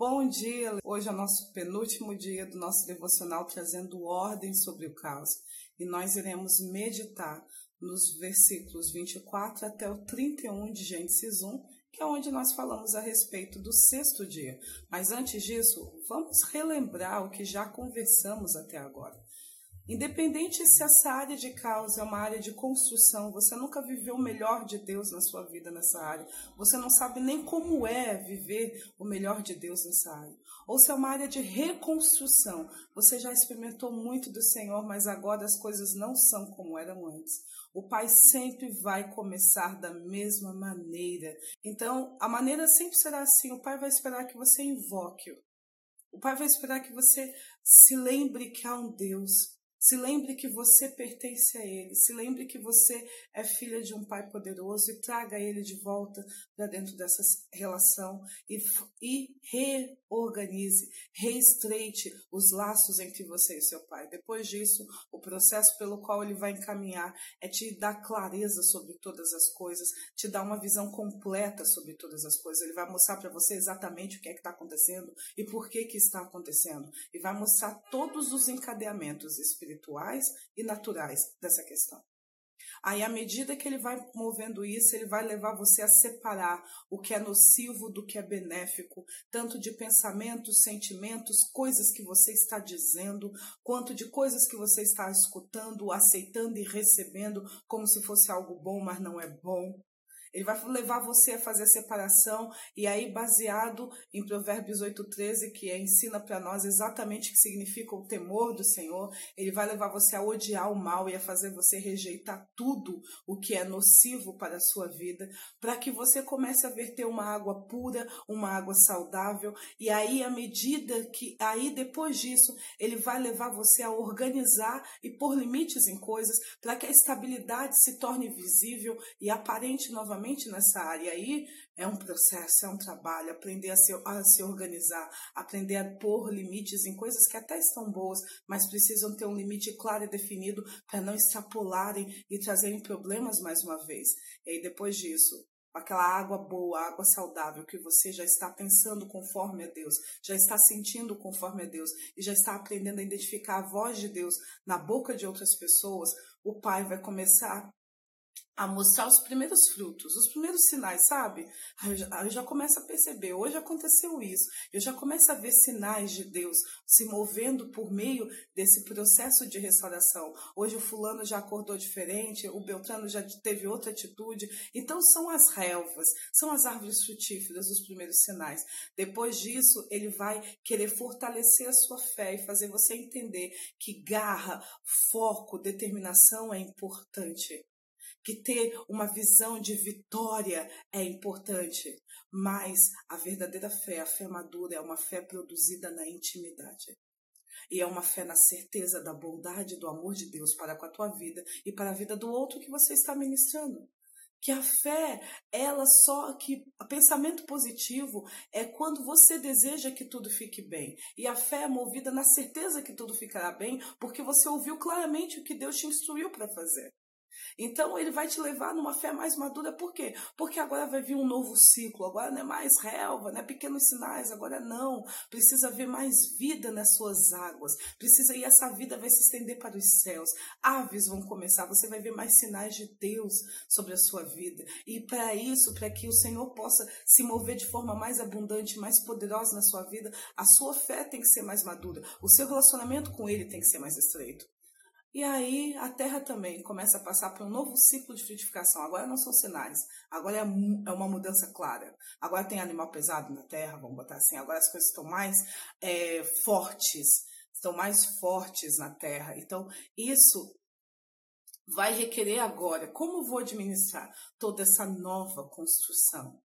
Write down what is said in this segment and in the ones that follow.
Bom dia! Hoje é o nosso penúltimo dia do nosso devocional trazendo ordem sobre o caos. E nós iremos meditar nos versículos 24 até o 31 de Gênesis 1, que é onde nós falamos a respeito do sexto dia. Mas antes disso, vamos relembrar o que já conversamos até agora. Independente se essa área de causa é uma área de construção, você nunca viveu o melhor de Deus na sua vida nessa área. Você não sabe nem como é viver o melhor de Deus nessa área. Ou se é uma área de reconstrução, você já experimentou muito do Senhor, mas agora as coisas não são como eram antes. O Pai sempre vai começar da mesma maneira. Então, a maneira sempre será assim: o Pai vai esperar que você invoque-o. O Pai vai esperar que você se lembre que há um Deus se lembre que você pertence a Ele. Se lembre que você é filha de um Pai poderoso e traga Ele de volta para dentro dessa relação e, e reorganize, reestreite os laços entre você e seu Pai. Depois disso, o processo pelo qual Ele vai encaminhar é te dar clareza sobre todas as coisas, te dar uma visão completa sobre todas as coisas. Ele vai mostrar para você exatamente o que é que está acontecendo e por que que está acontecendo. E vai mostrar todos os encadeamentos espirituais espirituais e naturais dessa questão. Aí, à medida que ele vai movendo isso, ele vai levar você a separar o que é nocivo do que é benéfico, tanto de pensamentos, sentimentos, coisas que você está dizendo, quanto de coisas que você está escutando, aceitando e recebendo como se fosse algo bom, mas não é bom. Ele vai levar você a fazer a separação, e aí, baseado em Provérbios 8,13, que ensina para nós exatamente o que significa o temor do Senhor, ele vai levar você a odiar o mal e a fazer você rejeitar tudo o que é nocivo para a sua vida, para que você comece a verter uma água pura, uma água saudável, e aí, à medida que, aí depois disso, ele vai levar você a organizar e pôr limites em coisas, para que a estabilidade se torne visível e aparente novamente nessa área. Aí é um processo, é um trabalho, aprender a se, a se organizar, aprender a pôr limites em coisas que até estão boas, mas precisam ter um limite claro e definido para não extrapolarem e trazerem problemas mais uma vez. E aí depois disso, aquela água boa, água saudável que você já está pensando conforme a Deus, já está sentindo conforme a Deus e já está aprendendo a identificar a voz de Deus na boca de outras pessoas, o Pai vai começar a mostrar os primeiros frutos, os primeiros sinais, sabe? Eu, já, eu já começo a perceber, hoje aconteceu isso, eu já começo a ver sinais de Deus se movendo por meio desse processo de restauração. Hoje o fulano já acordou diferente, o Beltrano já teve outra atitude. Então são as relvas, são as árvores frutíferas os primeiros sinais. Depois disso, ele vai querer fortalecer a sua fé e fazer você entender que garra, foco, determinação é importante que ter uma visão de vitória é importante, mas a verdadeira fé, a fé madura, é uma fé produzida na intimidade. E é uma fé na certeza da bondade do amor de Deus para com a tua vida e para a vida do outro que você está ministrando. Que a fé, ela só que pensamento positivo é quando você deseja que tudo fique bem. E a fé é movida na certeza que tudo ficará bem, porque você ouviu claramente o que Deus te instruiu para fazer. Então ele vai te levar numa fé mais madura, por quê? Porque agora vai vir um novo ciclo, agora não é mais relva, não é pequenos sinais, agora não. Precisa haver mais vida nas suas águas, precisa e essa vida vai se estender para os céus. Aves vão começar, você vai ver mais sinais de Deus sobre a sua vida. E para isso, para que o Senhor possa se mover de forma mais abundante, mais poderosa na sua vida, a sua fé tem que ser mais madura, o seu relacionamento com Ele tem que ser mais estreito. E aí a Terra também começa a passar por um novo ciclo de frutificação. Agora não são sinais, agora é, é uma mudança clara. Agora tem animal pesado na Terra, vamos botar assim. Agora as coisas estão mais é, fortes, estão mais fortes na Terra. Então isso vai requerer agora como vou administrar toda essa nova construção.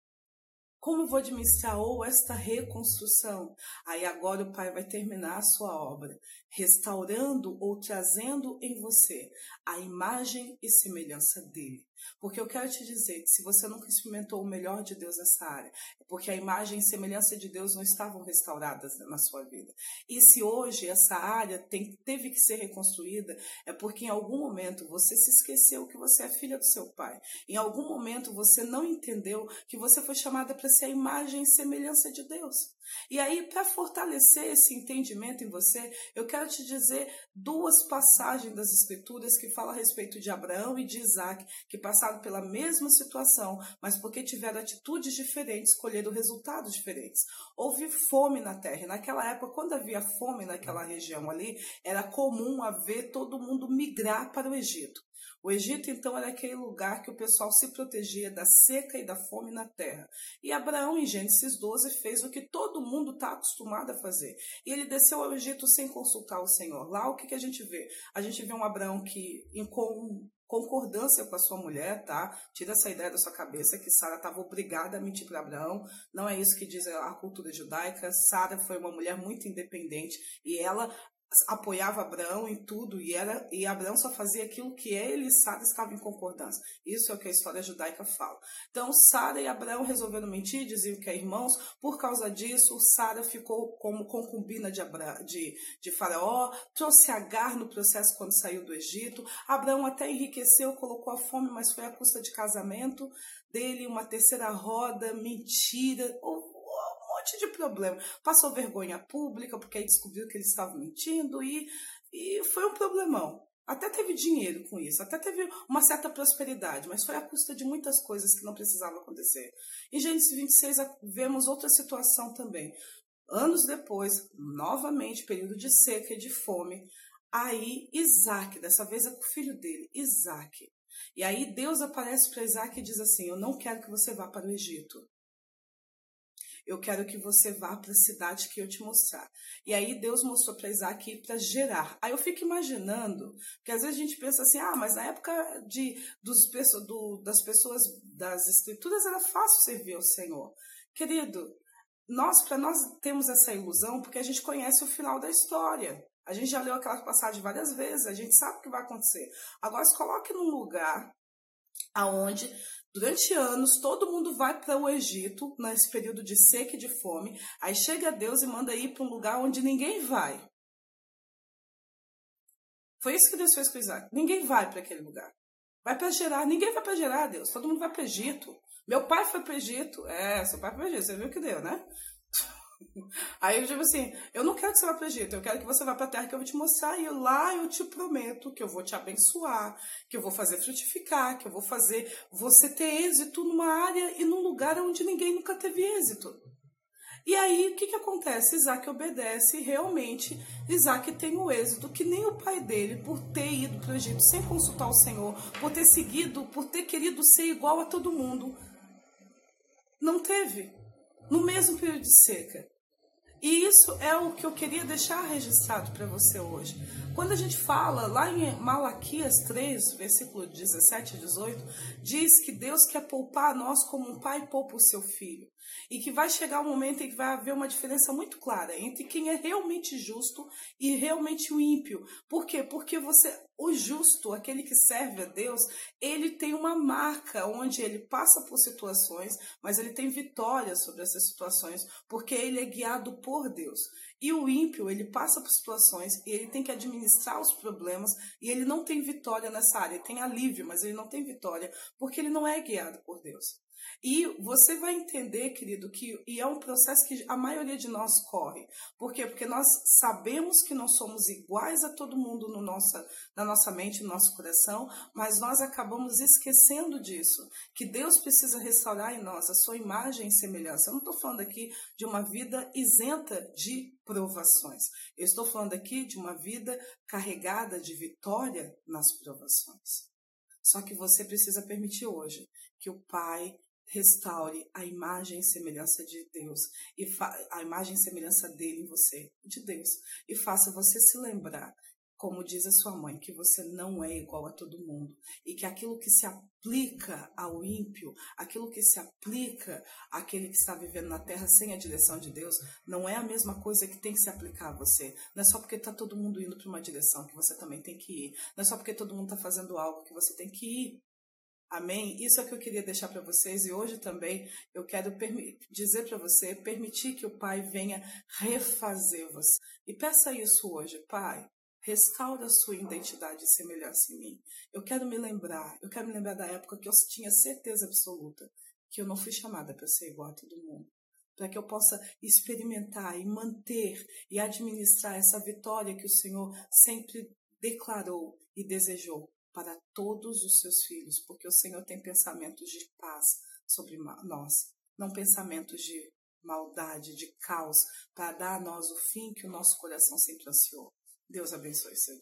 Como vou administrar ou esta reconstrução? Aí agora o Pai vai terminar a sua obra, restaurando ou trazendo em você a imagem e semelhança dele. Porque eu quero te dizer que se você nunca experimentou o melhor de Deus nessa área, é porque a imagem e semelhança de Deus não estavam restauradas na sua vida. E se hoje essa área tem, teve que ser reconstruída, é porque em algum momento você se esqueceu que você é filha do seu pai. Em algum momento você não entendeu que você foi chamada para ser a imagem e semelhança de Deus. E aí, para fortalecer esse entendimento em você, eu quero te dizer duas passagens das Escrituras que falam a respeito de Abraão e de Isaac, que passaram pela mesma situação, mas porque tiveram atitudes diferentes, escolheram resultados diferentes. Houve fome na terra, e naquela época, quando havia fome naquela região ali, era comum haver todo mundo migrar para o Egito. O Egito, então, era aquele lugar que o pessoal se protegia da seca e da fome na terra. E Abraão, em Gênesis 12, fez o que todo mundo está acostumado a fazer. E ele desceu ao Egito sem consultar o Senhor. Lá, o que, que a gente vê? A gente vê um Abraão que, em concordância com a sua mulher, tá? Tira essa ideia da sua cabeça que Sara estava obrigada a mentir para Abraão. Não é isso que diz a cultura judaica. Sara foi uma mulher muito independente e ela apoiava Abraão em tudo e era e Abraão só fazia aquilo que ele e Sara estavam em concordância. Isso é o que a história judaica fala. Então Sara e Abraão resolveram mentir, diziam que é irmãos. Por causa disso, Sara ficou como concubina de, Abra, de, de Faraó, trouxe Agar no processo quando saiu do Egito. Abraão até enriqueceu, colocou a fome, mas foi à custa de casamento dele, uma terceira roda, mentira, monte de problema. Passou vergonha pública, porque aí descobriu que eles estavam mentindo e, e foi um problemão. Até teve dinheiro com isso, até teve uma certa prosperidade, mas foi à custa de muitas coisas que não precisavam acontecer. Em Gênesis 26 vemos outra situação também. Anos depois, novamente, período de seca e de fome, aí Isaac, dessa vez é com o filho dele, Isaac. E aí Deus aparece para Isaac e diz assim: Eu não quero que você vá para o Egito eu quero que você vá para a cidade que eu te mostrar. E aí Deus mostrou para Isaac para gerar. Aí eu fico imaginando, porque às vezes a gente pensa assim, ah, mas na época de, dos, do, das pessoas das escrituras era fácil servir ao Senhor. Querido, nós, para nós temos essa ilusão porque a gente conhece o final da história. A gente já leu aquela passagem várias vezes, a gente sabe o que vai acontecer. Agora se coloque num lugar aonde Durante anos, todo mundo vai para o Egito, nesse período de seca e de fome. Aí chega Deus e manda ir para um lugar onde ninguém vai. Foi isso que Deus fez com Isaac. Ninguém vai para aquele lugar. Vai para Gerar. Ninguém vai para Gerar, Deus. Todo mundo vai para Egito. Meu pai foi para Egito. É, seu pai foi para Egito. Você viu que deu, né? Aí eu digo assim: eu não quero que você vá para o Egito, eu quero que você vá para a terra que eu vou te mostrar e lá eu te prometo que eu vou te abençoar, que eu vou fazer frutificar, que eu vou fazer você ter êxito numa área e num lugar onde ninguém nunca teve êxito. E aí, o que, que acontece? Isaac obedece e realmente Isaac tem o êxito que nem o pai dele, por ter ido para o Egito sem consultar o Senhor, por ter seguido, por ter querido ser igual a todo mundo, não teve. No mesmo período de seca. E isso é o que eu queria deixar registrado para você hoje. Quando a gente fala lá em Malaquias 3, versículo 17 e 18, diz que Deus quer poupar nós como um pai poupa o seu filho. E que vai chegar um momento em que vai haver uma diferença muito clara entre quem é realmente justo e realmente o ímpio. Por quê? Porque você, o justo, aquele que serve a Deus, ele tem uma marca onde ele passa por situações, mas ele tem vitória sobre essas situações, porque ele é guiado por Deus. E o ímpio, ele passa por situações e ele tem que administrar os problemas e ele não tem vitória nessa área. Ele tem alívio, mas ele não tem vitória porque ele não é guiado por Deus. E você vai entender, querido, que e é um processo que a maioria de nós corre. Por quê? Porque nós sabemos que não somos iguais a todo mundo no nossa, na nossa mente, no nosso coração, mas nós acabamos esquecendo disso. Que Deus precisa restaurar em nós a sua imagem e semelhança. Eu não estou falando aqui de uma vida isenta de provações. Eu estou falando aqui de uma vida carregada de vitória nas provações. Só que você precisa permitir hoje que o Pai restaure a imagem e semelhança de Deus e a imagem e semelhança dele em você, de Deus, e faça você se lembrar, como diz a sua mãe, que você não é igual a todo mundo e que aquilo que se aplica ao ímpio, aquilo que se aplica àquele que está vivendo na terra sem a direção de Deus, não é a mesma coisa que tem que se aplicar a você. Não é só porque está todo mundo indo para uma direção que você também tem que ir. Não é só porque todo mundo está fazendo algo que você tem que ir. Amém? Isso é que eu queria deixar para vocês e hoje também eu quero dizer para você, permitir que o Pai venha refazer você. E peça isso hoje, Pai. Restaura a sua identidade e semelhança em mim. Eu quero me lembrar, eu quero me lembrar da época que eu tinha certeza absoluta que eu não fui chamada para ser igual a todo mundo. Para que eu possa experimentar e manter e administrar essa vitória que o Senhor sempre declarou e desejou para todos os seus filhos, porque o Senhor tem pensamentos de paz sobre nós, não pensamentos de maldade, de caos, para dar a nós o fim que o nosso coração sempre ansiou. Deus abençoe seu dia.